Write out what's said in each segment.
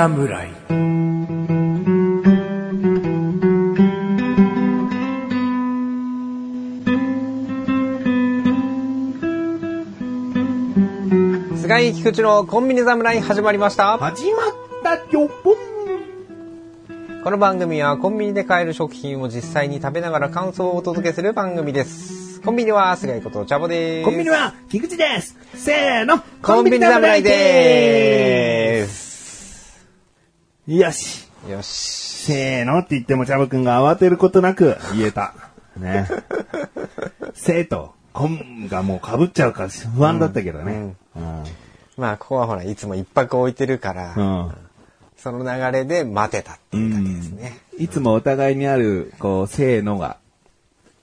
侍菅井菊池のコンビニ侍始まりました。始まったよぽんこの番組はコンビニで買える食品を実際に食べながら感想をお届けする番組です。コンビニは菅井ことチャボです。コンビニは菊池ですせーのコンビニ侍でーす。すよしよし。せーのって言ってもチャボくんが慌てることなく言えた。ね。せーと、コンがもう被っちゃうから不安だったけどね。うん。まあ、ここはほら、いつも一泊置いてるから、うん。その流れで待てたっていう感じですね。いつもお互いにある、こう、せーのが、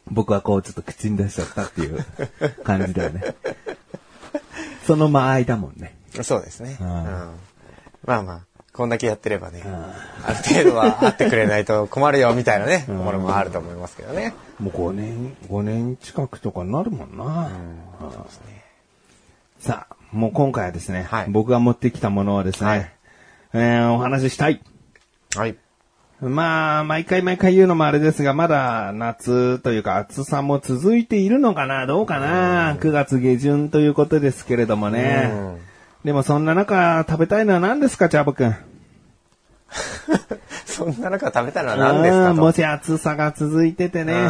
僕はこう、ちょっと口に出しちゃったっていう感じだよね。その間合いだもんね。そうですね。ううんんまあまあ、こんだけやってればね、ある程度は会ってくれないと困るよみたいなね、ところもあると思いますけどね。もう5年、5年近くとかになるもんな。さあ、もう今回はですね、はい僕が持ってきたものはですね、はいえーお話ししたい。はい。まあ、毎回毎回言うのもあれですが、まだ夏というか暑さも続いているのかなどうかな ?9 月下旬ということですけれどもね。うんでもそんな中食べたいのは何ですか、チャボくん。そんな中食べたのは何ですかと。うんもし暑さが続いててね。ううん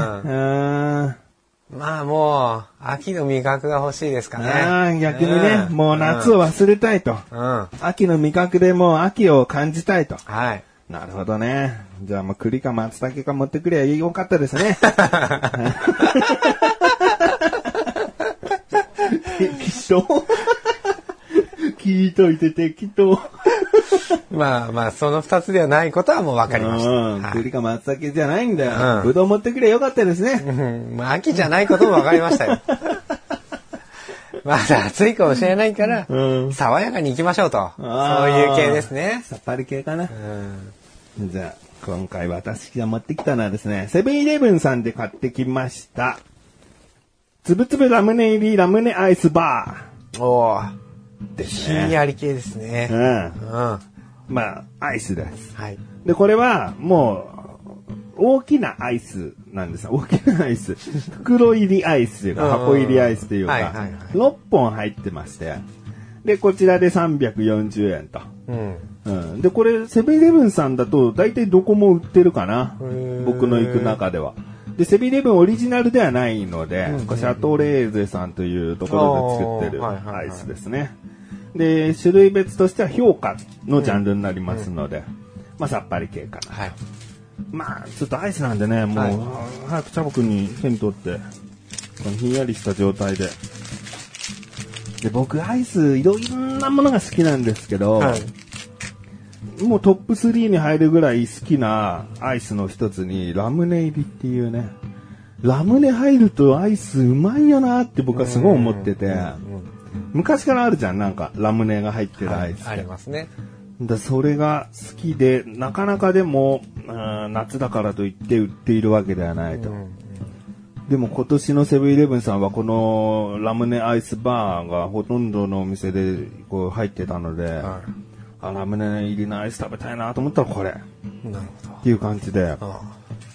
まあもう、秋の味覚が欲しいですかね。ああ逆にね、うんもう夏を忘れたいと。うん。うん。秋の味覚でもう秋を感じたいと。はい。なるほどね。じゃあもう栗か松茸か持ってくりゃよかったですね。適当聞いといて適当。まあまあ、その二つではないことはもう分かりました。うん、はい栗か松茸じゃないんだよ。うんぶどう持ってくりゃよかったですね。うんまあ、秋じゃないことも分かりましたよ。まだ暑いかもしれないから、うん爽やかに行きましょうと。そういう系ですね。さっぱり系かな。うんじゃあ、今回私が持ってきたのはですね、セブンイレブンさんで買ってきました。つぶつぶラムネ入りラムネアイスバおーーですひんね。やり系ですね。ううん。ん。まあ、アイスです。はい。で、これは、もう、大きなアイスなんです。大きなアイス。袋入りアイスというか、うん箱入りアイスというかはいはいはい、6本入ってまして。で、こちらで340円と。うん。うん。で、これ、セブンイレブンさんだと、大体どこも売ってるかな。僕の行く中では。で、セブンイレブンオリジナルではないので、シャトレーゼさんというところで作ってるアイスですね。で、種類別としては評価のジャンルになりますので、まあ、さっぱり系かな。はい。まあ、ちょっとアイスなんでね、もう、はい早くチャボくんに手に取って、このひんやりした状態で。で、僕、アイス、いろんなものが好きなんですけど、はい。もうトップ3に入るぐらい好きなアイスの一つに、ラムネ入りっていうね、ラムネ入るとアイスうまいよなって僕はすごい思ってて、昔からあるじゃん、なんか、ラムネが入ってるアイスって。ありますね。だそれが好きで、なかなかでも、うん夏だからといって売っているわけではないと。でも今年のセブンイレブンさんはこのラムネアイスバーがほとんどのお店でこう入ってたので、はあラムネ入りのアイス食べたいなと思ったらこれっい。なるほど。ていう感じで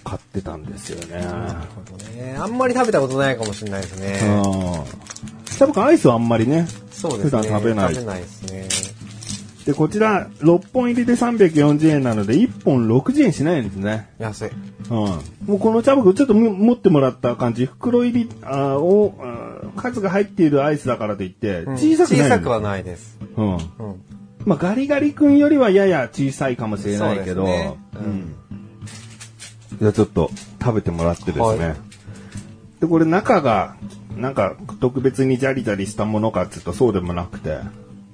買ってたんですよね。なるほどね。あんまり食べたことないかもしれないですね。うん。多分アイスはあんまりね、そうですね。普段食べない食べないですね。で、こちら6本入りで340円なので1本60円しないんですね。安い。うん。もうこのチャボくんちょっとむ持ってもらった感じ、袋入りあーを、あー数が入っているアイスだからといって、うん小さくないんだ小さくはないです。うん。うん。まあ、ガリガリ君よりはやや小さいかもしれないけど、そうねうん。じゃあちょっと食べてもらってですね。はいで、これ中が、なんか特別にジャリジャリしたものかっていうとそうでもなくて、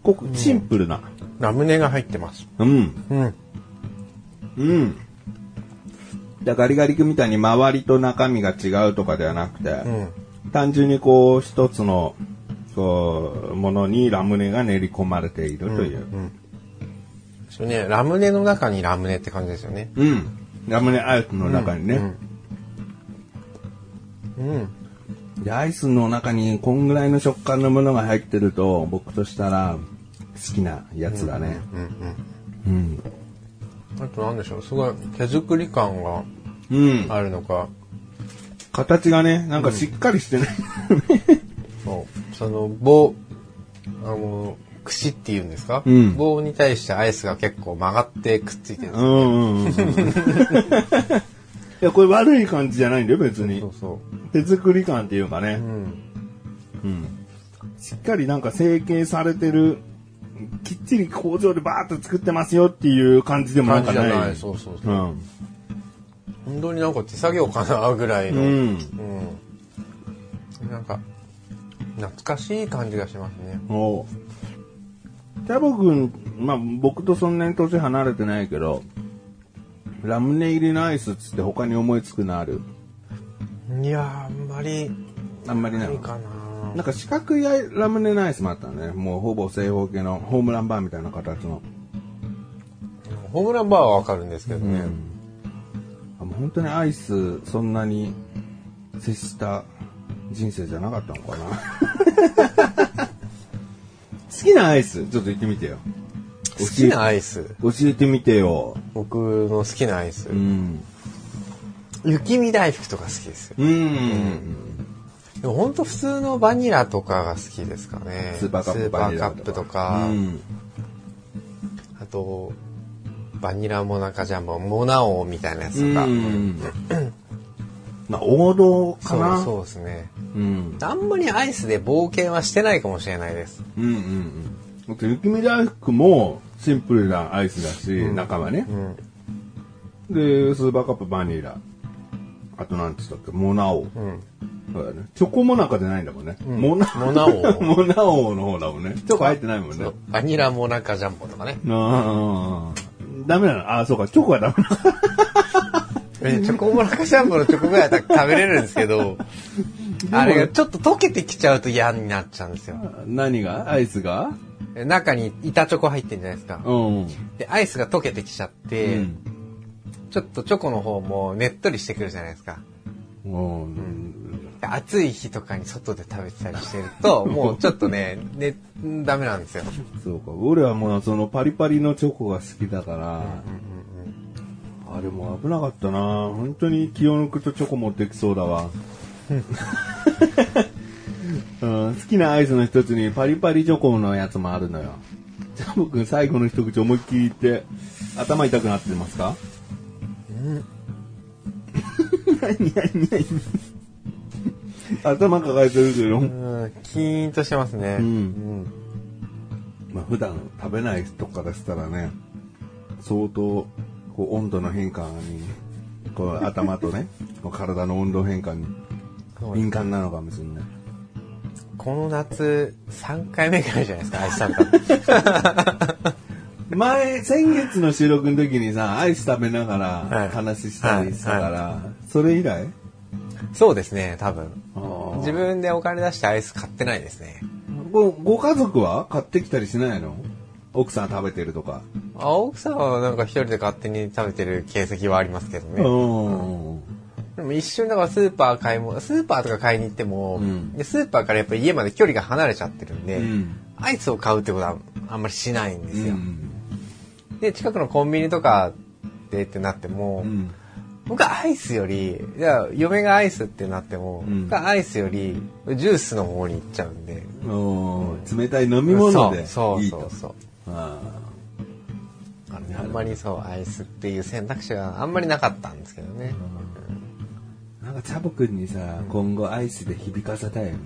ここシンプルな。ラムネが入ってます。うん。うん。うん。でガリガリ君みたいに周りと中身が違うとかではなくて、うん。単純にこう一つのこうものにラムネが練り込まれているという。それね、ラムネの中にラムネって感じですよね。うん。ラムネアイスの中にね。うん。で、アイスの中にこんぐらいの食感のものが入ってると、僕としたら好きなやつだね。うん。うん。うん。あとなんでしょう、すごい手作り感がうん。あるのか、形がね、なんかしっかりしてない。そうその棒、あの、串っていうんですか、うん棒に対してアイスが結構曲がってくっついてるんですよ。うんうんうん。いや、これ悪い感じじゃないんだよ、別にそう。そ手作り感っていうかう。ねう。ん。うん。しっかりなんか成形されてる、きっちり工場でバーッと作ってますよっていう感じでもな感んかない。じじゃない。そうそうそうう。ん。本当になんか手作業かなぐらいの。うん。うんなんか、懐かしい感じがしますね。おチャボくん、まあ僕とそんなに年離れてないけど、ラムネ入りのアイスっつって他に思いつくのある？いやー、あんまり、あんまりないかななんか四角いラムネのアイスもあったね。もうほぼ正方形のホームランバーみたいな形の。ホームランバーはわかるんですけどね。あもう本当にアイスそんなに接した人生じゃなかったのかな。好きなアイスちょっと言ってみてよ。好きなアイス教えてみてよ。僕の好きなアイス。うん。雪見大福とか好きですよ。うん。でも本当普通のバニラとかが好きですかね。スーパーカップとか、うん。あと、バニラモナカジャンボ、モナオみたいなやつとか。うん。まあ王道かな。そうですね。うん。あんまりアイスで冒険はしてないかもしれないです。うんうんうん。だって雪見大福もシンプルなアイスだし、中はねう。ん。で、スーパーカップバニラ。あとなんて言ったっけ？モナオ。うん。そうだね。チョコモナカじゃないんだもんね。んモナモナオ モナオの方だもんね。チョコ入ってないもんね。バニラモナカジャンボとかね。ああ。ダメなの？ああ、そうか。チョコはダメな えチョコモナカジャンボのチョコぐらいだったら食べれるんですけど、あれがちょっと溶けてきちゃうと嫌になっちゃうんですよ。の。何が？アイスが？中に板チョコ入ってるじゃないですか。うん。で、アイスが溶けてきちゃって、うんちょっとチョコの方もねっとりしてくるじゃないですか。うん。で暑い日とかに外で食べてたりしてると、もうちょっとね、ね、ダメなんですよ。そうか。俺はもうそのパリパリのチョコが好きだから、あれも危なかったな本当に気を抜くとチョコ持ってきそうだわ。うん、好きなアイスの一つにパリパリチョコのやつもあるのよ。じゃあ僕最後の一口思いっきり言って頭痛くなってますか？何何何頭抱えてるけど。うん、キーンとしてますね。うんうんまあ普段食べない人からしたらね、相当こう温度の変化に、こう頭とね、体の温度変化に敏感なのかもしれない。この夏、3回目ぐらいじゃないですか、アイス食べたの。前、先月の収録の時にさ、アイス食べながはいら話したりしたから、それ以来？そうですね、多分。自分でお金出してアイス買ってないですね。ごご家族は？買ってきたりしないの？奥さん食べてるとか。あ奥さんはなんか一人で勝手に食べてる形跡はありますけどね。うん。でも一瞬だからスーパー買い物、スーパーとか買いに行っても、うんでスーパーからやっぱり家まで距離が離れちゃってるんで、うんアイスを買うってことはあんまりしないんですよ。うん。で、近くのコンビニとかでってなっても、うん。僕はアイスより、じゃあ嫁がアイスってなっても、うん僕はアイスよりジュースの方に行っちゃうんで。冷たい飲み物でいいと。そうそうそう。ああんまりそう、アイスっていう選択肢があんまりなかったんですけどね。ーなんかチャボくんにさ、今後アイスで響かせたいよね。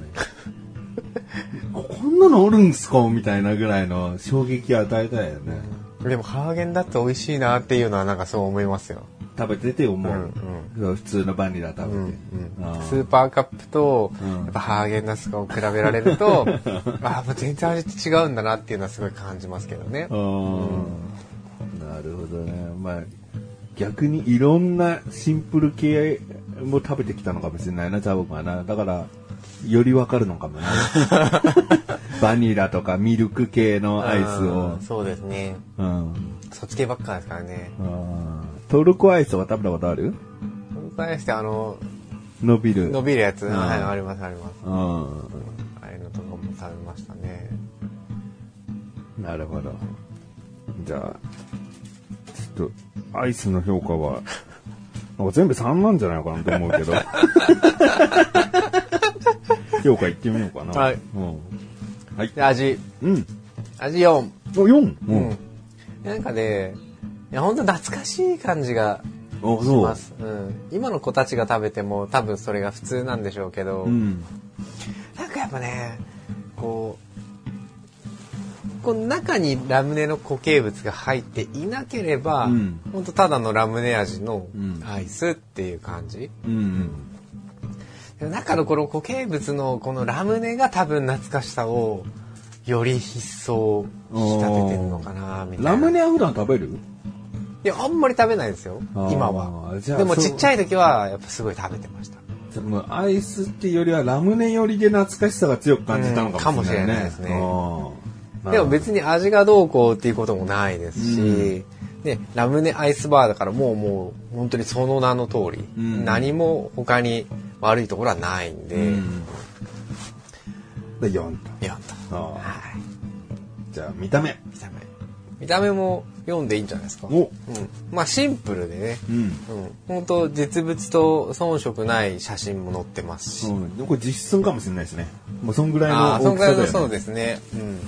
こ こんなのおるんすか？みたいなぐらいの衝撃を与えたいよね。でもハーゲンダッツ美味しいなっていうのはなんかそう思いますよ。食べてて思う。うんそう普通のバニラ食べて。うんうんスーパーカップと、うんやっぱハーゲンダッツと比べられると、あもう全然味って違うんだなっていうのはすごい感じますけどね。あーなるほどね。まあ、逆にいろんなシンプル系も食べてきたのかもしれないな、チャボくんはな。だから、よりわかるのかもな。バニラとかミルク系のアイスをうん。そうですね。うん。そっち系ばっかですからね。トルコアイスとか食べたことある？本当にしてあの、伸びる。伸びるやつ、うんはい、ありますあります。うん。ああいうのとかも食べましたね。なるほど。じゃあ、ちょっと、アイスの評価は、なんか全部3なんじゃないかなと思うけど。評価いってみようかな。はいうん。はい。で味、うん。味4。お、4? ううん。。なんかね、いや、本当懐かしい感じがお、しま。す。うん。今の子たちが食べても多分それが普通なんでしょうけど、うん。なんかやっぱね、こう、この中にラムネの固形物が入っていなければ、うん本当ただのラムネ味のうんアイスっていう感じ。うん。で中のこの固形物のこのラムネが多分懐かしさをより一層引き立ててるのかな、みたいな。ラムネは普段食べる？いや、あんまり食べないですよ今は。でもちっちゃい時はやっぱすごい食べてました。でもアイスっていうよりはラムネよりで懐かしさが強く感じたのかもしれないね。うんかもしれないですねうんでも別に味がどうこうっていうこともないですし、うんで、ラムネアイスバーだからもうもう本当にその名の通り、うん何も他に悪いところはないんで、うん。で、4と。やった。あはい。じゃあ、見た目。見た目。見た目も読んでいいんじゃないですか。おうん。まあシンプルでね、うん。うん。本当実物と遜色ない写真も載ってますし。うん。これ実寸かもしれないですね。もうそんぐらいあのあ、そのぐらいの大きさだよね。そうですね。うん。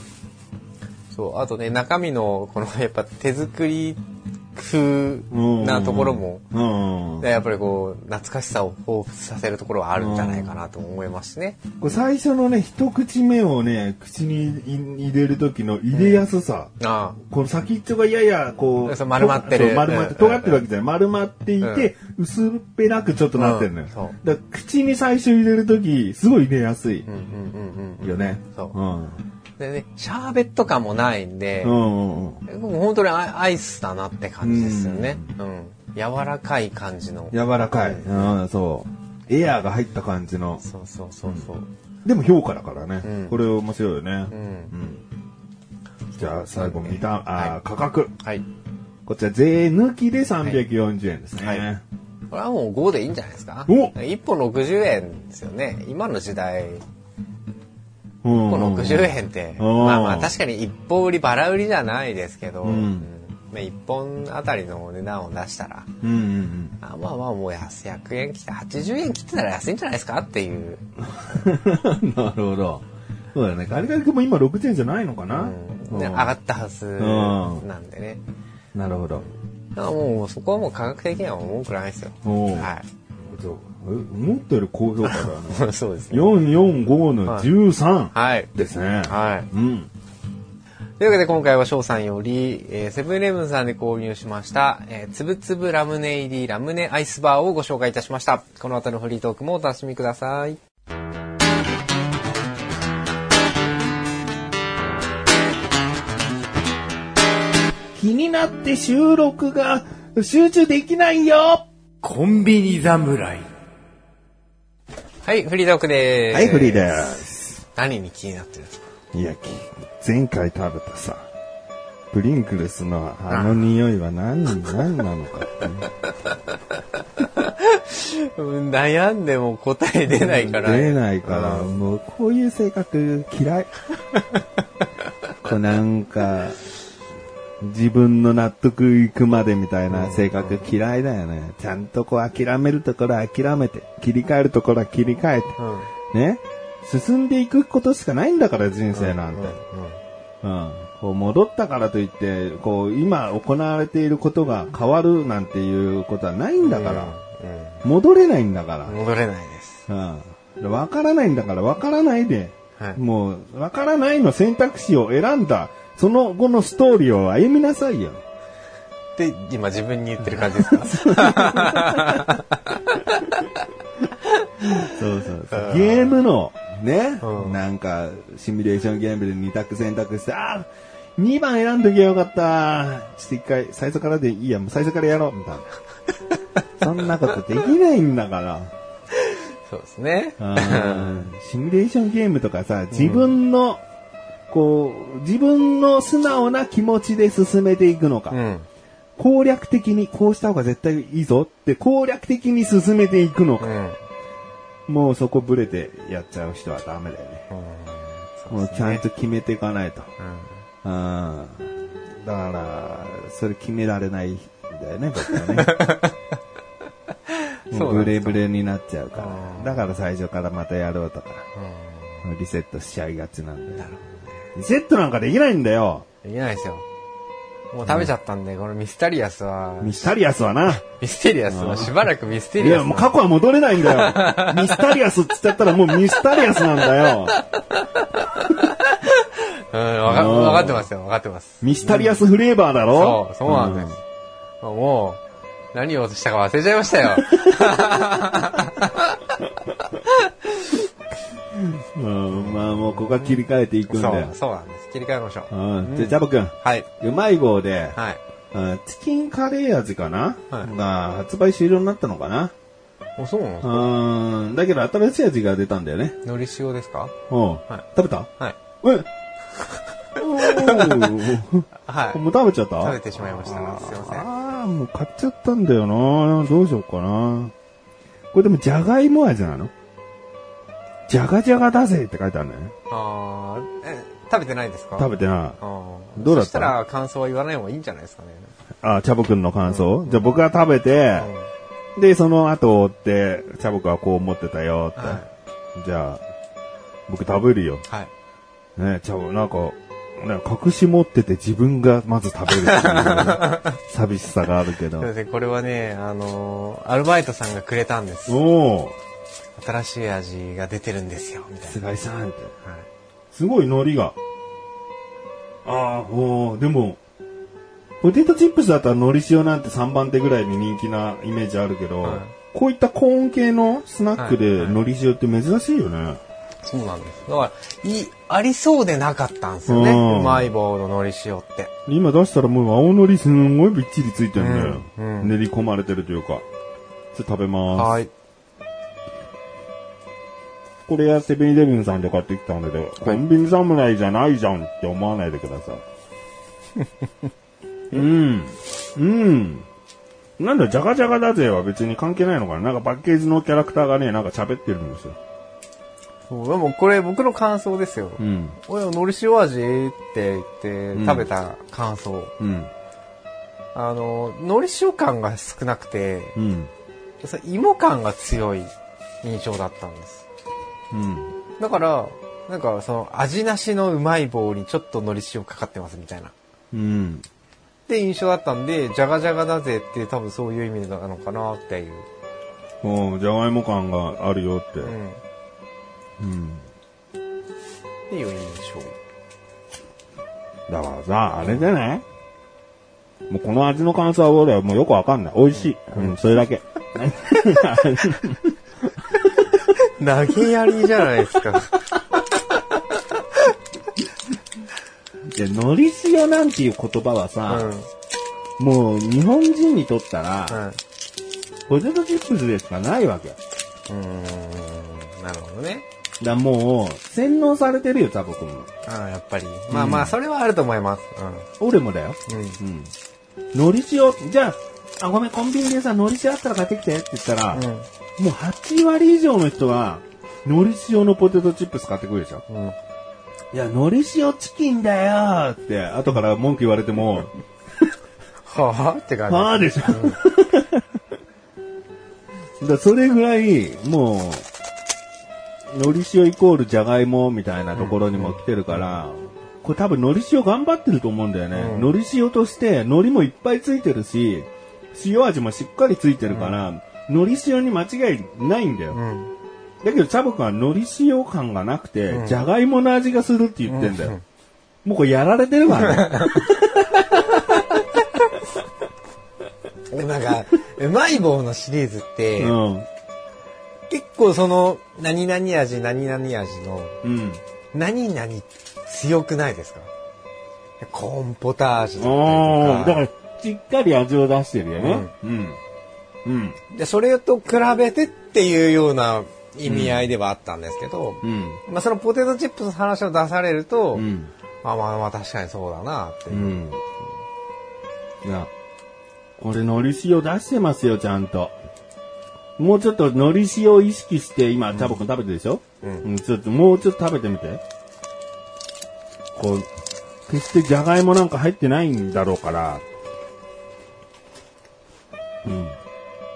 そう、あとね、中身の、この、やっぱ手作り風なところも、うん。でやっぱりこう、懐かしさを彷彿させるところはあるんじゃないかなと思いますしね。最初のね、一口目をね、口に入れる時の入れやすさ。あこの先っちょがやや、こう、丸まってる丸まって、うん尖ってるわけじゃない。丸まっていて、薄っぺらくちょっとなってるのよ。だから口に最初入れるとき、すごい入れやすい。よね。そううん。でね、シャーベット感もないんでう、んう本当にアアイスだなって感じですよね。うん。柔らかい感じの。柔らかい。うん、そう。エアーが入った感じの。そうそうそうそう。でも評価だからね。うんこれ面白いよね。うん。うん。じゃあ最後見た、あー、はい価格。はい。こちら税抜きで340円ですね。はいこれはもう5でいいんじゃないですか？お ?1 本60円ですよね。今の時代、うん1本60円って、うんまあまあ確かに一本売り、バラ売りじゃないですけど、うんうんまあ、1本あたりの値段を出したら、うんうんあまあまあもう安100円切って、80円切ってたら安いんじゃないですかっていう。うん。なるほど。そうだね。ガリガリ君も今60円じゃないのかな、うん上がったはずなんでね。なるほど。だからもうそこはもう価格的には文句ないですよ。はそうえ思ったより高評価だね。い。そうですね。445の13はい。ですね。はい。うん。というわけで今回は翔さんより、えーセブンイレブンさんで購入しました、えーつぶつぶラムネ入りラムネアイスバーをご紹介いたしました。この後のフリートークもお楽しみください。気になって収録が集中できないよコンビニ侍。はい、フリートークでーす。はい、フリーです。何に気になってるんですか？いや、き前回食べたさ、プリンクルスのあの匂いは何、何なのかって 悩んでも答え出ないから。出ないから、うんもうこういう性格嫌い。こうなんか、自分の納得いくまでみたいな性格嫌いだよね。ちゃんとこう諦めるところは諦めて、切り替えるところは切り替えて、うん。ね。進んでいくことしかないんだから人生なんて。うん。こう戻ったからといって、こう今行われていることが変わるなんていうことはないんだから。戻れないんだからうん。戻れないです。うん。わからないんだから、わからないで、はいもう、わからないの選択肢を選んだ、その後のストーリーを歩みなさいよ。で、今自分に言ってる感じですか？そうそうそう。ゲームの、ね、うんなんか、シミュレーションゲームで2択選択して、ああ、2番選んどきゃよかった。ちょっと一回、最初からでいいや、もう最初からやろう、みたいな。そんなことできないんだから。そうですね。うんシミュレーションゲームとかさ、自分の、こう、自分の素直な気持ちで進めていくのか、うん。攻略的にこうした方が絶対いいぞって攻略的に進めていくのか、うん。もうそこブレてやっちゃう人はダメだよね。もうちゃんと決めていかないと。うん。だから、それ決められないだよね、僕はね。もうブレブレになっちゃうから。だから最初からまたやろうとか、リセットしちゃいがちなんだよ。リセットなんかできないんだよ。できないですよ。もう食べちゃったんで、このミスタリアスは、ミスタリアスはな。ミステリアスはしばらくミステリアスな。もう過去は戻れないんだよ。ミスタリアスって言っちゃったらもうミスタリアスなんだよ。うん、わかうんわかってますよ、わかってます。ミスタリアスフレーバーだろ？そう、そうなんです。もう、何をしたか忘れちゃいましたよ。うん、うんまあもうここは切り替えていくんだよそう、。そうなんです。切り替えましょう。うん。で、ジャボくん、はい。うまい棒で、はい。うんチキンカレー味かな、はいが発売終了になったのかな？お、そうなんですか？うん。だけど新しい味が出たんだよね。海苔塩ですか？うん。はい食べた？はい。え？はい。もう食べちゃった？食べてしまいましたねすいませんああ、もう買っちゃったんだよなどうしようかなこれでもじゃがいも味なの？じゃがじゃがだぜって書いてあるね。あーえ、食べてないですか？食べてない。どうだった？そしたら感想は言わない方がいいんじゃないですかね。あ、チャボくんの感想、じゃあ僕が食べて、で、その後追って、チャボくんはこう思ってたよって。はじゃあ、僕食べるよ。はい。ね、チャボ、なんか、ね、隠し持ってて自分がまず食べるっていう 寂しさがあるけどすい。ません、これはね、あのーアルバイトさんがくれたんです。おー、新しい味が出てるんですよ、みたいな。菅井さんって。はいすごい海苔が。ああ、おーでも、ポテトチップスだったら海苔塩なんて3番手ぐらいに人気なイメージあるけど、はいこういったコーン系のスナックではいはい海苔塩って珍しいよね。そうなんです。だから、いい、ありそうでなかったんですよね。うんうまい棒の海苔塩って。今出したらもう青海苔すんごいびっちりついてるんだよ。うんうん練り込まれてるというか。ちょっと食べます。はい。これやセブンイレブンさんで買ってきたんで、コンビニ侍じゃないじゃんって思わないでください。うん。うん。なんだ、じゃがじゃがだぜは別に関係ないのかななんかパッケージのキャラクターがね、なんか喋ってるんですよ。そうでもこれ僕の感想ですよ。うん。おや、海苔塩味って言って食べた感想。うん。あの、海苔塩感が少なくて、うん。芋感が強い印象だったんです。うん。だから、なんかその味なしのうまい棒にちょっと海苔塩かかってますみたいな。うん。って印象だったんで、じゃがじゃがだぜって多分そういう意味なのかなっていう。おじゃがいも感があるよって。うん。っうん。ていう印象。だからさ、あれじゃない？もうこの味の感想は俺はもうよくわかんない。美味しい。うん、それだけ。投げやりじゃないですか。いや、のり塩なんていう言葉はうさ、ん。もう日本人にとったら、はい。ポテトチップスでしかないわけ。うーん。なるほどね。らもう、洗脳されてるよ、タボ君も。ああ、やっぱり。まあまあ、それはあると思います。俺もだよ。うん。うん。うん。のり塩、じゃあ、あ、ごめん、コンビニでさ、のり塩あったら買ってきてって言ったら、うん。もう8割以上の人は、のり塩のポテトチップス買ってくるでしょ。うん。いや、のり塩チキンだよって、後から文句言われても、はあって感じ。はあでしょ。だからそれぐらい、もう、のり塩イコールじゃがいもみたいなところにも来てるから、これ多分のり塩頑張ってると思うんだよね。うんのり塩として、のりもいっぱいついてるし、塩味もしっかりついてるから、のり塩に間違いないんだよ。うん。だけど、チャボくんはのり塩感がなくて、うんじゃがいもの味がするって言ってんだよ。もうこれやられてるからね。なんか、うまい棒のシリーズって、うん。結構その、何々味、何々味の、うん。何々強くないですか？コーンポタージュだああ、ったりとか。だから、しっかり味を出してるよね。うん。うん。で、それと比べてっていうような意味合いではあったんですけど、うん。まあそのポテトチップスの話を出されると、うん。まあまあまあ確かにそうだなっていうう。ん。いや、これ、海苔塩出してますよ、ちゃんと。もうちょっと海苔塩を意識して、今、チャボくん食べてるでしょ？うんうん、ちょっと、もうちょっと食べてみて。こう、決してじゃがいもなんか入ってないんだろうから。うん。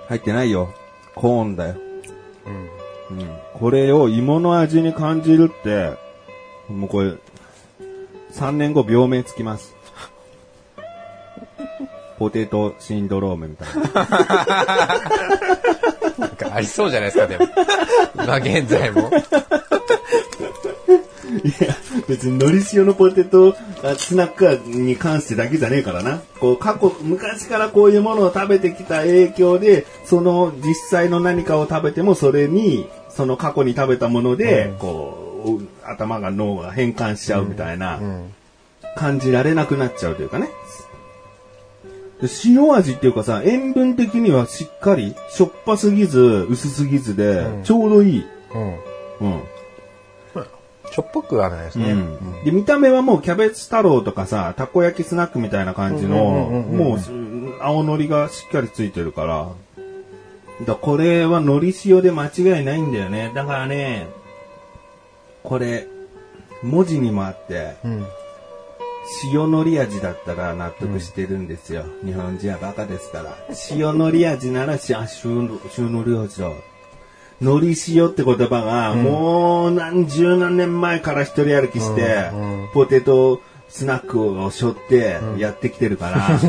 入ってないよ。コーンだよ。うん。うん。これを芋の味に感じるって、もうこれ、3年後病名つきます。ポテトシンドロームみたいな。なんかありそうじゃないですか、でも。今現在も。いや、別に海苔塩のポテトあスナックに関してだけじゃねえからな。こう、過去、昔からこういうものを食べてきた影響で、その実際の何かを食べてもそれに、その過去に食べたもので、こう、頭が脳が変換しちゃうみたいな、うん。感じられなくなっちゃうというかね。で塩味っていうかさ、塩分的にはしっかり、しょっぱすぎず、薄すぎずで、うんちょうどいい。うん。うょっぱくはないですね。うんで、見た目はもうキャベツ太郎とかさ、たこ焼きスナックみたいな感じの、もう、青のりがしっかりついてるから、だこれは海苔塩で間違いないんだよね。だからね、これ、文字にもあって、うん。塩海苔味だったら納得してるんですよ。日本人はバカですから。塩海苔味ならし、あ、塩塩海苔味だ。海苔塩って言葉が、もう何十何年前から一人歩きして、うんうんポテトスナックを背負ってやってきてるから、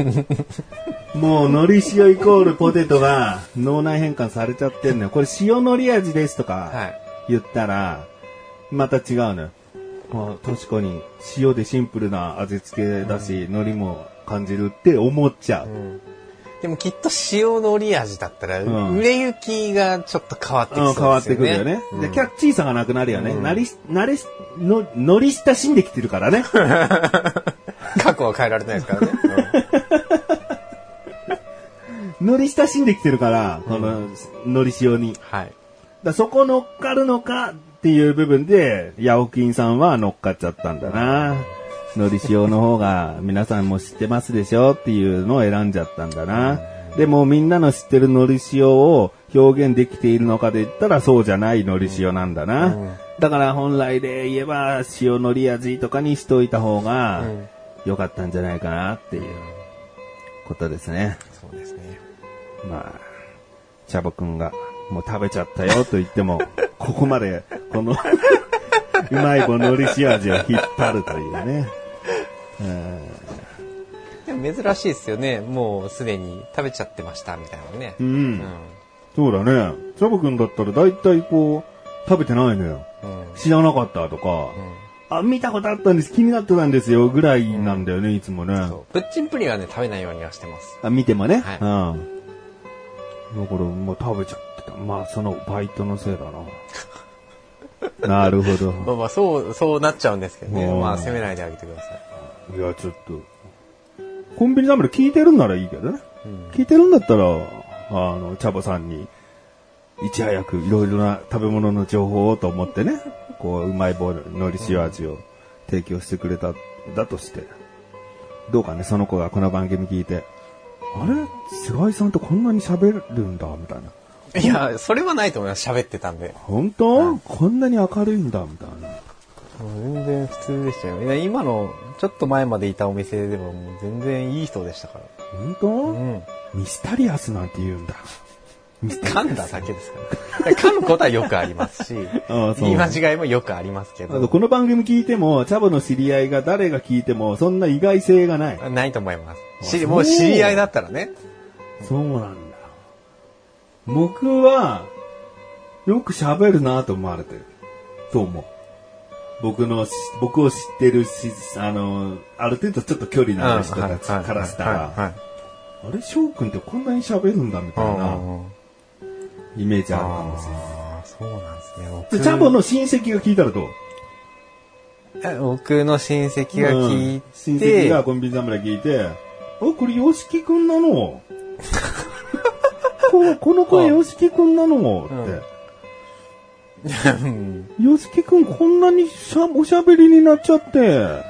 もう海苔塩イコールポテトが脳内変換されちゃってんのよ。これ塩海苔味ですとか、はい。言ったら、また違うのよ。まあ、確かに塩でシンプルな味付けだし、海苔も感じるって思っちゃう。うんでもきっと塩のり味だったら、うん売れ行きがちょっと変わってきうん、そうですよね。変わってくるよね。うんで、キャッチーさがなくなるよね。うんなり、慣れし、の、乗り親しんできてるからね。過去は変えられないですからね。乗り親しんできてるから、この、海苔塩に。はい。だそこ乗っかるのかっていう部分で、ヤオキンさんは乗っかっちゃったんだな。海苔塩の方が皆さんも知ってますでしょっていうのを選んじゃったんだな。でもみんなの知ってる海苔塩を表現できているのかで言ったらそうじゃない海苔塩なんだな。うんだから本来で言えば塩海苔味とかにしといた方がうん良かったんじゃないかなっていうことですね。そうですね。まあ、チャボくんが、もう食べちゃったよと言っても、ここまで、この、うまい棒のり塩味を引っ張るというね。でも珍しいですよね。もうすでに食べちゃってましたみたいなね。ううんん。そうだね。チャボくんだったら大体こう、食べてないのよ。うん。知らなかったとか、あ、見たことあったんです、気になってたんですよ、ぐらいなんだよね、いつもね。プッチンプリンはね、食べないようにはしてます。あ、見てもね。はいうん。だから、もう食べちゃってた。まあ、そのバイトのせいだな。なるほど。まあまあ、そう、そうなっちゃうんですけどね。うんまあ、責めないであげてください。いや、ちょっと。コンビニダムで聞いてるんならいいけどね。うん聞いてるんだったら、あの、チャボさんに、いち早くいろいろな食べ物の情報をと思ってね、こう、うまい棒のり塩味を提供してくれた、だとして。どうかね、その子がこの番組聞いて、あれ？菅井さんとこんなに喋るんだ、みたいな。いや、それはないと思います。喋ってたんで。本当、こんなに明るいんだ、みたいな。全然普通でしたよ。いや、今の、ちょっと前までいたお店でも、もう全然いい人でしたから。本当、うん。ミスタリアスなんて言うんだ。ミスタリアス噛んだだけですから。噛むことはよくありますし、ああそう言い間違いもよくありますけど、この番組聞いても、チャボの知り合いが誰が聞いても、そんな意外性がない。ないと思います。しもう知り合いだったらね。そうなんだ。僕は、よく喋るなと思われてる。と思う。僕のし、僕を知ってるし、あの、ある程度ちょっと距離のある人たちからしたら、あれ、翔くんってこんなに喋るんだみたいなうんイメージあるかもしれない。ああ、そうなんですね。で、僕チャボの親戚が聞いたらどう？え僕の親戚が聞いうん。親て、戚がコンビニ侍聞いて、あ、これ、ヨシキくんなの？ここの声、ヨシキくんなの？って。うんヨシキくんこんなにしゃおしゃべりになっちゃって。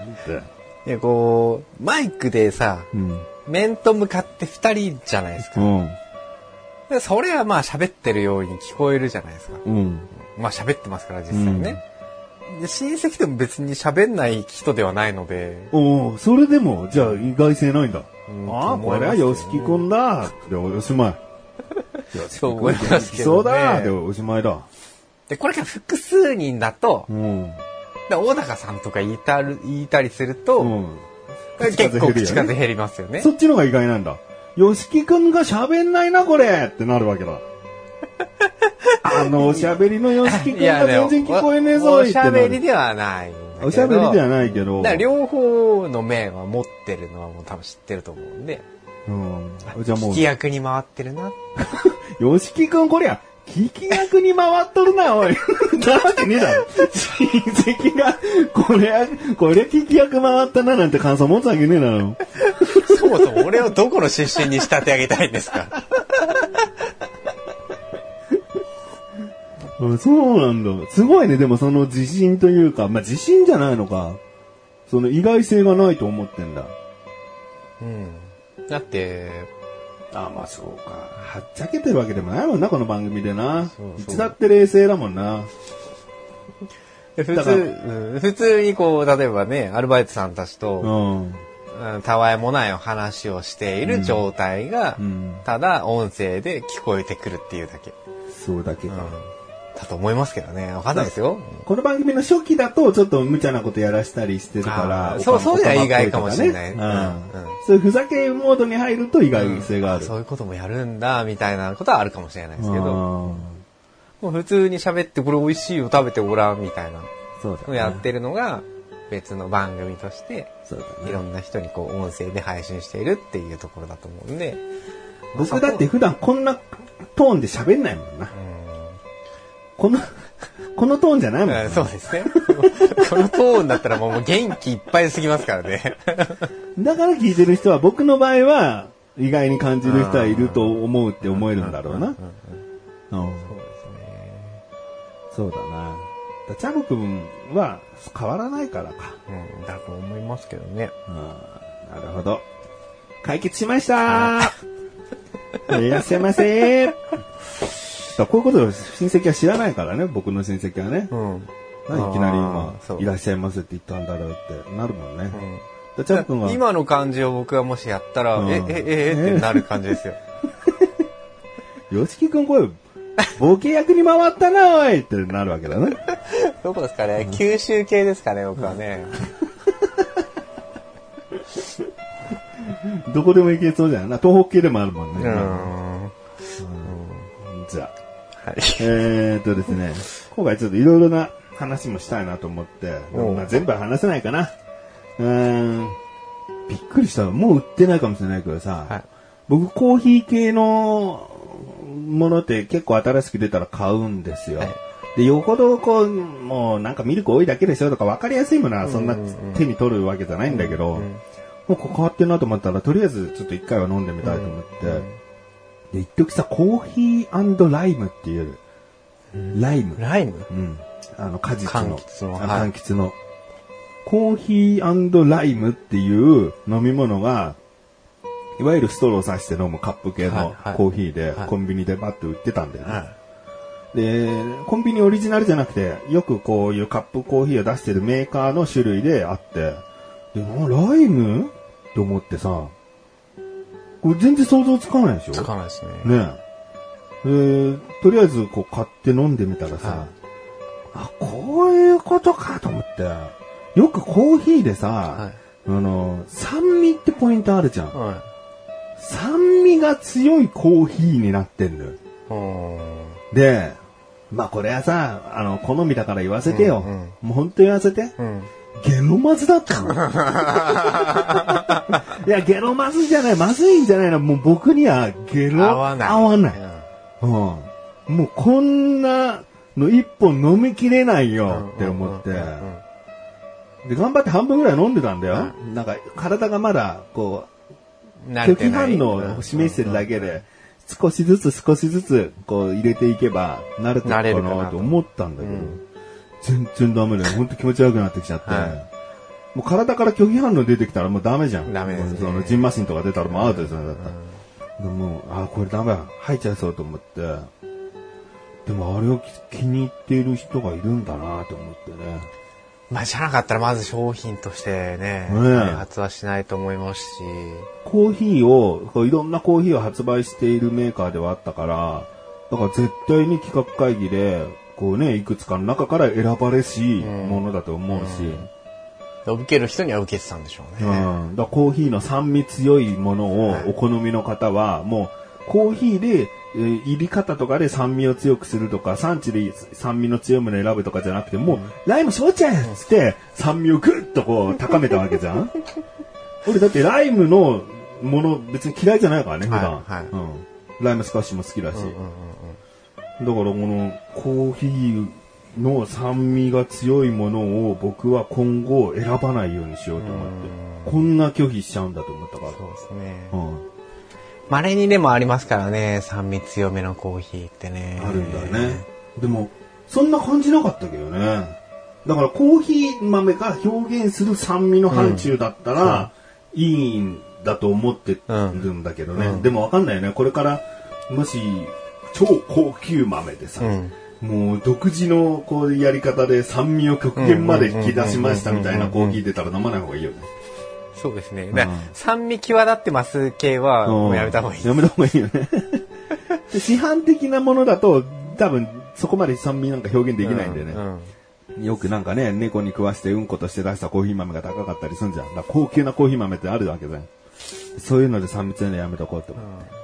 いや、こう、マイクでさ、うん。面と向かって二人じゃないですか。うん。でそれはまあ喋ってるように聞こえるじゃないですか。うん。まあ喋ってますから、実際ね。で親戚でも別に喋んない人ではないので、おおそれでも、じゃあ意外性ないんだ。うんああ、これはヨシキくんだっておしまい。そう思いますけどねそうだでおしまいだ。で、これが複数人だと、うん。で小高さんとか言いたる言いたりすると、うん。結構口口数減りますよね。そっちの方が意外なんだ。ヨシキくんが喋んないな、これってなるわけだ。あの、おしゃべりのヨシキくんが全然聞こえねえぞおしゃべりではない。おしゃべりではないけど。両方の面は持ってるのはもう多分知ってると思うんで、うん。じゃあもう聞き、役に回ってるな。ヨシキくんこりゃ、聞き役に回っとるな、おい。なわけねえだろ。親戚が、これ、これ聞き役回ったななんて感想持つわけねえだろ。そもそも俺をどこの出身に仕立て上げたいんですか？うんそうなんだ。すごいね、でもその自信というか、まあ自信じゃないのか。その意外性がないと思ってんだ。うん。だって、あまあそうか。はっちゃけてるわけでもないもんな、この番組でな。いつだって冷静だもんな。普通、うん普通にこう、例えばね、アルバイトさんたちと、うん。うんたわいもないお話をしている状態が、うん。ただ音声で聞こえてくるっていうだけ。そうだけか。だと思いますけどね。わかんないですよ。この番組の初期だと、ちょっと無茶なことやらしたりしてるから。そうそういうのは意外かもしれないうんうんそういうふざけモードに入ると意外性がある。そういうこともやるんだ、みたいなことはあるかもしれないですけど、もう普通に喋ってこれ美味しいよ食べてごらん、みたいなそうだね。のやってるのが、別の番組として、そうだねいろんな人にこう音声で配信しているっていうところだと思うんで、僕だって普段こんなトーンで喋んないもんな。この、このトーンじゃないもんな。うんそうですね。このトーンだったらもう元気いっぱいすぎますからね。だから聞いてる人は僕の場合は意外に感じる人はいると思うって思えるんだろうな。うんそうですね。そうだな。だチャボくんは変わらないからか。うん、だと思いますけどね。うんなるほど。解決しました いらっしゃいませだからこういうことを親戚は知らないからね、僕の親戚はね。うん。何いきなり今あーそ、ういらっしゃいませって言ったんだろうってなるもんね。うんだチャボくんは、今の感じを僕がもしやったら、うんえ、え、え、えってなる感じですよ。よしきくんこれ、ボケ役に回ったな、おいってなるわけだね。どこですかね九州系ですかね、僕はね。どこでも行けそうじゃんな。東北系でもあるもんね。うん。は。い。えーっとですね、今回ちょっといろいろな話もしたいなと思って、うんまあ、全部は話せないかな。うーん、びっくりした。もう売ってないかもしれないけどさ、はい僕コーヒー系のものって結構新しく出たら買うんですよ。はいで、よほどこう、もうなんかミルク多いだけでしょとか分かりやすいものはそんな手に取るわけじゃないんだけど、うんもうここ変わってるなと思ったら、とりあえずちょっと一回は飲んでみたいと思って、で、一時さ、コーヒーライムっていう、ライム。ライム？うん。あの、果実の。柑橘の柑橘の。コーヒーライムっていう飲み物が、いわゆるストローさして飲むカップ系はいのはいコーヒーではいコンビニでバッと売ってたんだよね。はで、コンビニオリジナルじゃなくて、よくこういうカップコーヒーを出してるメーカーの種類であって、で、なライム？と思ってさ、これ全然想像つかないでしょ？い。つかないですね。ねえ。で、とりあえずこう買って飲んでみたらさ、はいあ、こういうことかと思って、よくコーヒーでさ、はいあの、酸味ってポイントあるじゃん。は酸味が強いコーヒーになってんのよ。で、まあこれはさ、あの、好みだから言わせてよ。うんうんもう本当言わせて。うん。ゲノマズだったの？いや、ゲノマズじゃない、まずいんじゃないの。もう僕にはゲノ合わない。合わない。うんうん。もうこんなの一本飲みきれないよって思って。で、頑張って半分ぐらい飲んでたんだよ。うなんか、体がまだ、こう、拒否慣れてない反応を示してるだけで、少しずつ少しずつ、こう入れていけば、慣れてるかなと思ったんだけど、うん全然ダメだよ。ほんと気持ち悪くなってきちゃって。はいもう体から拒否反応出てきたらもうダメじゃん。ダメですねそのジンマシンとか出たらもうアウトですよね、だったら。でも、あ、これダメだ。吐いちゃいそうと思って。でもあれを気気に入っている人がいるんだなと思ってね。まあ、じゃなかったらまず商品としてね、ね開発はしないと思いますし。コーヒーを、こういろんなコーヒーを発売しているメーカーではあったから、だから絶対に企画会議で、こうね、いくつかの中から選ばれしものだと思うし、受ける人には受けてたんでしょううね。ん。だコーヒーの酸味強いものをはいお好みの方は、もうコーヒーで、えー入り方とかで酸味を強くするとか、産地で酸味の強いものを選ぶとかじゃなくて、もう、ライム焼酎っつって、酸味をぐっとこう高めたわけじゃん 俺だってライムのもの別に嫌いじゃないからね、普段。はいはいうん。ライムスカッシュも好きだし。うんうんうんだからこのコーヒーの酸味が強いものを僕は今後選ばないようにしようと思って。こんな拒否しちゃうんだと思ったから。そうですね。うん。稀にでもありますからね、酸味強めのコーヒーってね。あるんだね。でも、そんな感じなかったけどね。だからコーヒー豆が表現する酸味の範疇だったら、いいんだと思ってるんだけどね。うんでもわかんないよね。これから、もし、超高級豆でさ、うんもう独自のこうやり方で酸味を極限まで引き出しましたみたいなコーヒー出たら飲まない方がいいよね。そうですね。だ酸味際立ってます系は、もうやめた方がいい。やめた方がいいよね。で市販的なものだと、多分そこまで酸味なんか表現できないんでね。うんよくなんかね、猫に食わしてうんことして出したコーヒー豆が高かったりするんじゃん。高級なコーヒー豆ってあるわけじゃん。そういうので酸味強いのやめとこうって思う。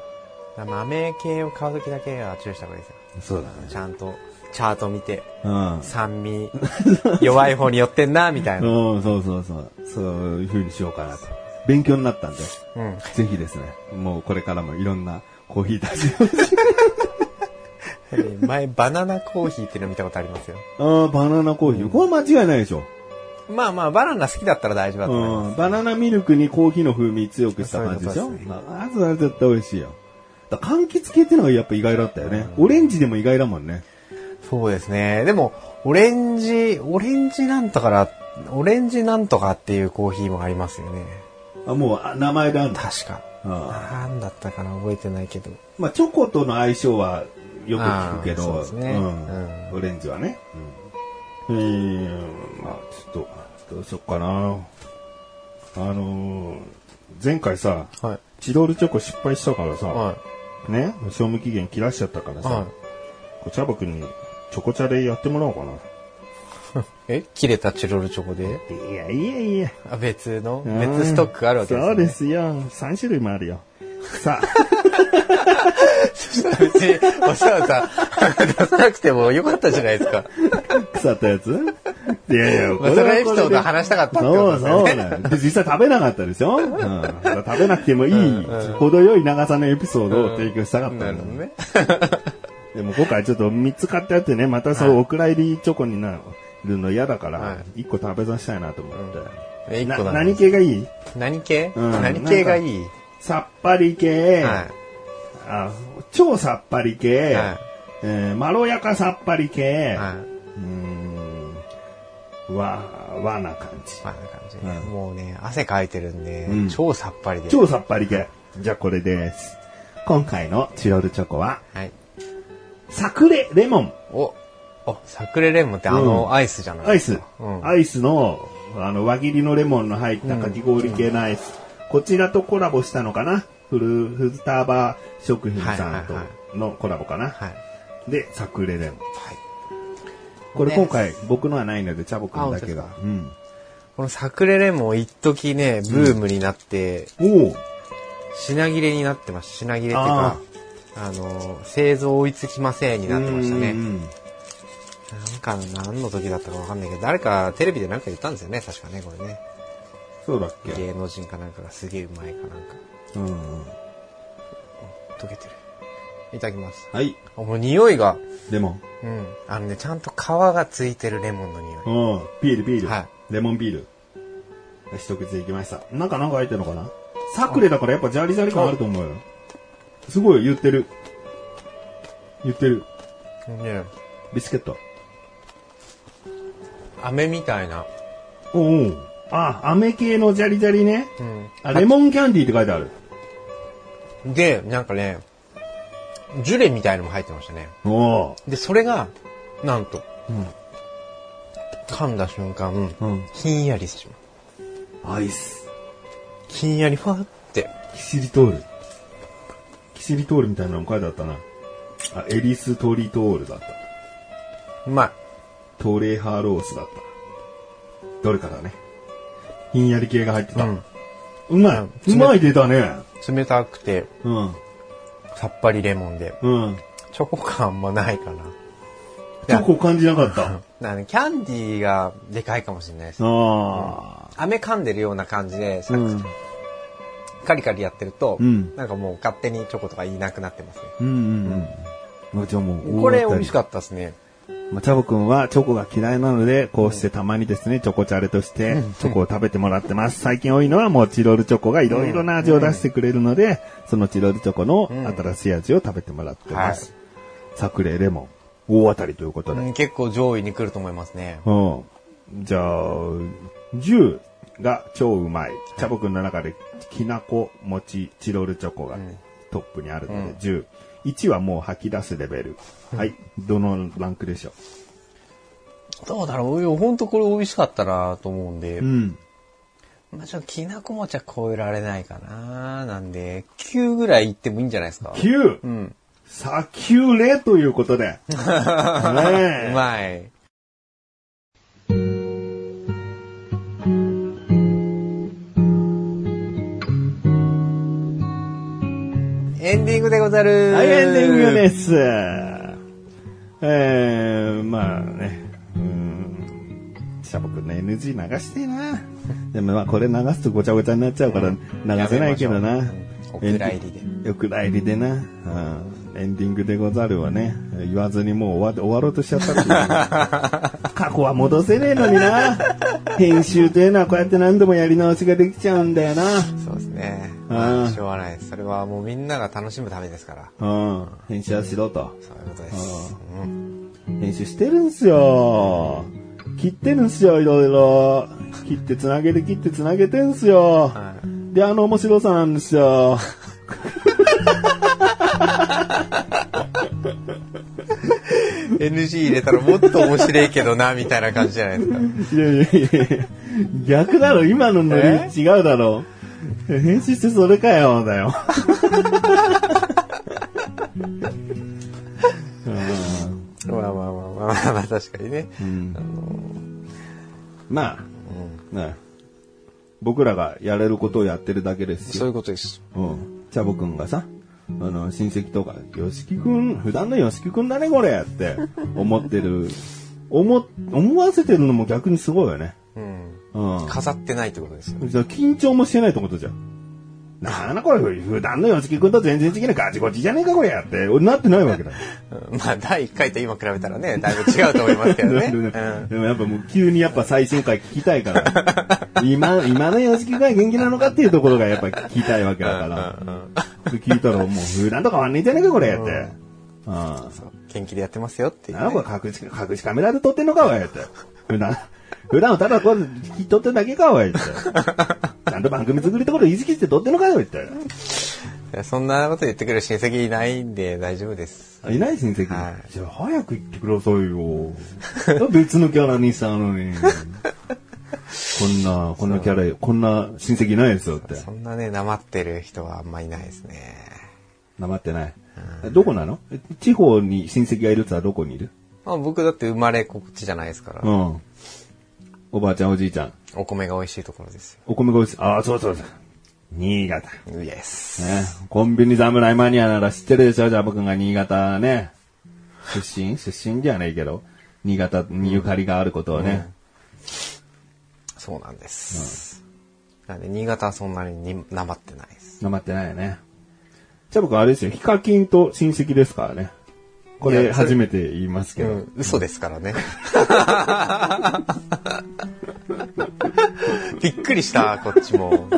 豆系を買うときだけは注意した方がいいですよ。そうだね。ちゃんと、チャート見て、うん。酸味、弱い方に寄ってんな、みたいな。うん、そうそうそう。そういう風にしようかなと。勉強になったんで、うん。ぜひですね、もうこれからもいろんなコーヒーたち 前、バナナコーヒーっていうの見たことありますよ。を。あーバナナコーヒー。これ間違いないでしょ。まあまあ、バナナ好きだったら大丈夫だと思います。うん。バナナミルクにコーヒーの風味強くした感じでしょそうねまあ、あれ絶対美味しいよ。だ柑橘系っていうのがやっぱ意外だったよね。オレンジでも意外だもんね。そうですね。でも、オレンジ、オレンジなんとから、オレンジなんとかっていうコーヒーもありますよね。あもうあ名前である。確か。あなんだったかな覚えてないけど。まあ、チョコとの相性はよく聞くけあーそうど、ですねうんうんオレンジはね。うん、えー、まあ、ちょっと、どうしよっかな。あのー前回さ、はい。チロルチョコ失敗したからさ、はね、賞味期限切らしちゃったからい。さ、はこうチャボくんにチョコチャレやってもらおうかな。い。え？切れたチロルチョコで？いやいやいや。あ、別の？うん別ストックがあるわけですね。そうですよ。3種類もあるよ。さあ、別に、お世話さん、出さなくてもよかったじゃないですか。腐ったやつ？いやいや、まあそのエピソードを話したかったってことですよね。そうそうなんで実際食べなかったでしょ、うん、食べなくてもいい、程よい長さのエピソードを提供したかったんだ、なるほどね。でも今回ちょっと3つ買ってあってね、またそう、お蔵入りチョコになるの嫌だかはら、1個食べさせたいなと思って。え、一な個だ何系がいい？何系？うん。何系がいい？さっぱり系、はあ超さっぱり系、はえーまろやかさっぱり系、い。はうーん、和、和な感じい。。まあ、な感じうね。もうね、汗かいてるんでうん、超さっぱりで。超さっぱり系。じゃあこれです。今回のチロルチョコは、はい。サクレレモン。お、お、サクレレモンってあの、アイスじゃないアイス。うん。アイスの、あの、輪切りのレモンの入ったかき氷系のアイス。こちらとコラボしたのかな？フル、フルターバー食品さんはいはいはとのコラボかな、はい。で、サクレレモン。はい。これね今回僕のはないので、チャボくんだけがあ。うん。このサクレレモン一時ね、ブームになって、おお品切れになってます。品切れっていうか、あの、製造追いつきませんになってましたね。うんうんうんなんか、何の時だったかわかんないけど、誰かテレビでなんか言ったんですよね、確かね、これね。そうだっけ？芸能人かなんかがすげえうまいかなんか。うんうん。溶けてる。いただきます。はい。あもう匂いが、レモン。うん。あのね、ちゃんと皮がついてるレモンの匂い。うん。ビール、ビール。はいレモンビール。一口でいきました。なんかなんか入ってるのかな？サクレだからやっぱジャリジャリ感あると思うよ。すごい言ってる。言ってる。ねビスケット。飴みたいな。おうおうあ、飴系のジャリジャリね。うん。あ、レモンキャンディーって書いてある。で、なんかね、ジュレみたいのも入ってましたね。おお。で、それが、なんと、噛んだ瞬間、うんひんやりしまアイス。す。ひんやりふわって。キシリトール。キシリトールみたいなの書いてあったな。あ、エリストリトールだった。うまい。トレハロースだった。どれかだね。ひんやり系が入ってた。うんうまい。うんうまい出たね。冷たくて、うん。さっぱりレモンで、うん。チョコ感あんまないかな。チョコ感じなかった？なキャンディーがでかいかもしれないです。ああ。飴噛んでるような感じで、うん。カリカリやってると、うんなんかもう勝手にチョコとか言いなくなってますね。うんうんうん。まあ、じゃあもう、これ美味しかっったですね。た。まあ、チャボくんはチョコが嫌いなので、こうしてたまにですね、チョコチャレとして、チョコを食べてもらってます。最近多いのはもうチロルチョコがいろいろな味を出してくれるので、そのチロルチョコの新しい味を食べてもらってます。サクレレモン、大当たりということで。うん結構上位に来ると思いますね。うん。じゃあ、10が超うまい。チャボくんの中できなこ餅チロルチョコがね、トップにあるので、10。1はもう吐き出すレベル。はい。どのランクでしょどうだろう？ほんとこれ美味しかったなと思うんで、ううん。まあちょっときなこ餅は超えられないかななんで、9ぐらいいってもいいんじゃないですか？9! うん。さキュレということで。ねうえ。まい。エンディングでござる。はい、エンディングです。えー、まあね。うーん。シャボくんの NG 流してえな。でもまあこれ流すとごちゃごちゃになっちゃうから流せないけどな。お蔵入りで。お蔵入りでな。うんエンディングでござるわね。言わずにもう終わ終わろうとしちゃったっていう 過去は戻せねえのにな。編集というのはこうやって何度もやり直しができちゃうんだよな。そうですね。しょうがない。それはもうみんなが楽しむためですから。うん。編集はしろと。そういうことです。うん編集してるんすよ。切ってるんすよ、いろいろ。切ってつなげて切ってつなげてんすよ。はいで、あの面白さなんですよ。NG 入れたらもっと面白いけどな、みたいな感じじゃないですか。いやいやいや逆だろ、今のノリえ？違うだろ。編集してそれかよ、だよ。まあまあまあまあまあまあ、確かにね。うんまあ、ね僕らがやれることをやってるだけですよそういうことです。うん。チャボくんがさ、あの、親戚とか、よしきくん、普段のよしきくんだね、これって思ってる、思、思わせてるのも逆にすごいよね。うん。うん。飾ってないってことですよ。じゃあ緊張もしてないってことじゃん。なんだこれ、普段のよしきくんと全然違うガチゴチじゃねえか、これって、俺なってないわけだ。う んまあ、第1回と今比べたらね、だいぶ違うと思いますけどね。うんでもやっぱもう急にやっぱ最新回聞きたいから、今、今のよしきくんが元気なのかっていうところがやっぱ聞きたいわけだから。で聞いたらもう普段と変わんねえじゃねえか、これって。うん。元気でやってますよっていう、なんね。か隠し、隠しカメラで撮ってんのか、おいって。普段、普段はただこう、聞き取ってるだけか、おい。ちゃんと番組作りところ意識して撮ってんのかよ、って。そんなこと言ってくる親戚いないんで大丈夫です。いない親戚。はいじゃあ早く言ってくださいよ。別のキャラにしたのに。こんな、こんなキャラ、こんな親戚いないですよって。そんなね、なまってる人はあんまいないですね。なまってない。どこなの？地方に親戚がいるってのはどこにいる？まあ、僕だって生まれこっちじゃないですから、うん。おばあちゃんおじいちゃん。お米が美味しいところですよ。お米が美味しい。ああ、そうそうそう。新潟。イエス。ね。コンビニ侍マニアなら知ってるでしょ？じゃあ僕が新潟ね。出身？出身じゃないけど。新潟にゆかりがあることをね。そうなんです。なんで、新潟はそんなにになまってないです。なまってないよね。じゃあ僕あれですよ。ヒカキンと親戚ですからね。これ初めて言いますけど。うん、嘘ですからね。びっくりした、こっちも。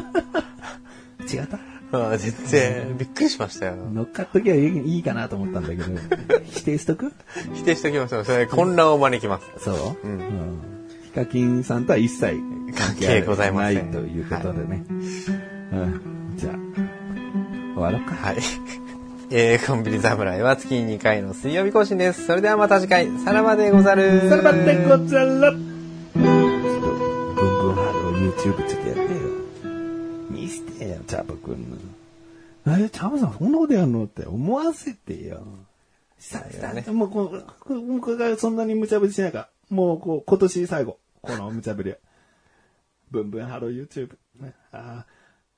違った？ああ全然、びっくりしましたよ。乗っかっときゃいいいいかなと思ったんだけど。否定しとく？否定しておきましょう。それ混乱を招きます。そう、うんヒカキンさんとは一切関係ございませんないということでね。うん。じゃあ、終わろうか。はい。えー、コンビニ侍は月に2回の水曜日更新です。それではまた次回、さらばでござる。さらばでござる YouTube ちょっとやってよ。見せてよ、チャボくんの。え、チャボさんそんなことやんのって思わせてよ。さだねもうこう、こうもうこれがそんなに無茶ぶりしないから。もうこう、今年最後。この無茶ぶりは。ブンブンハロー YouTube。ね、あ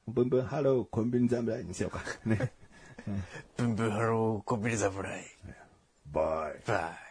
ーブンブンハローコンビニ侍にしようか。ね。ブンブンハローコンビニ侍。バイ。バイ。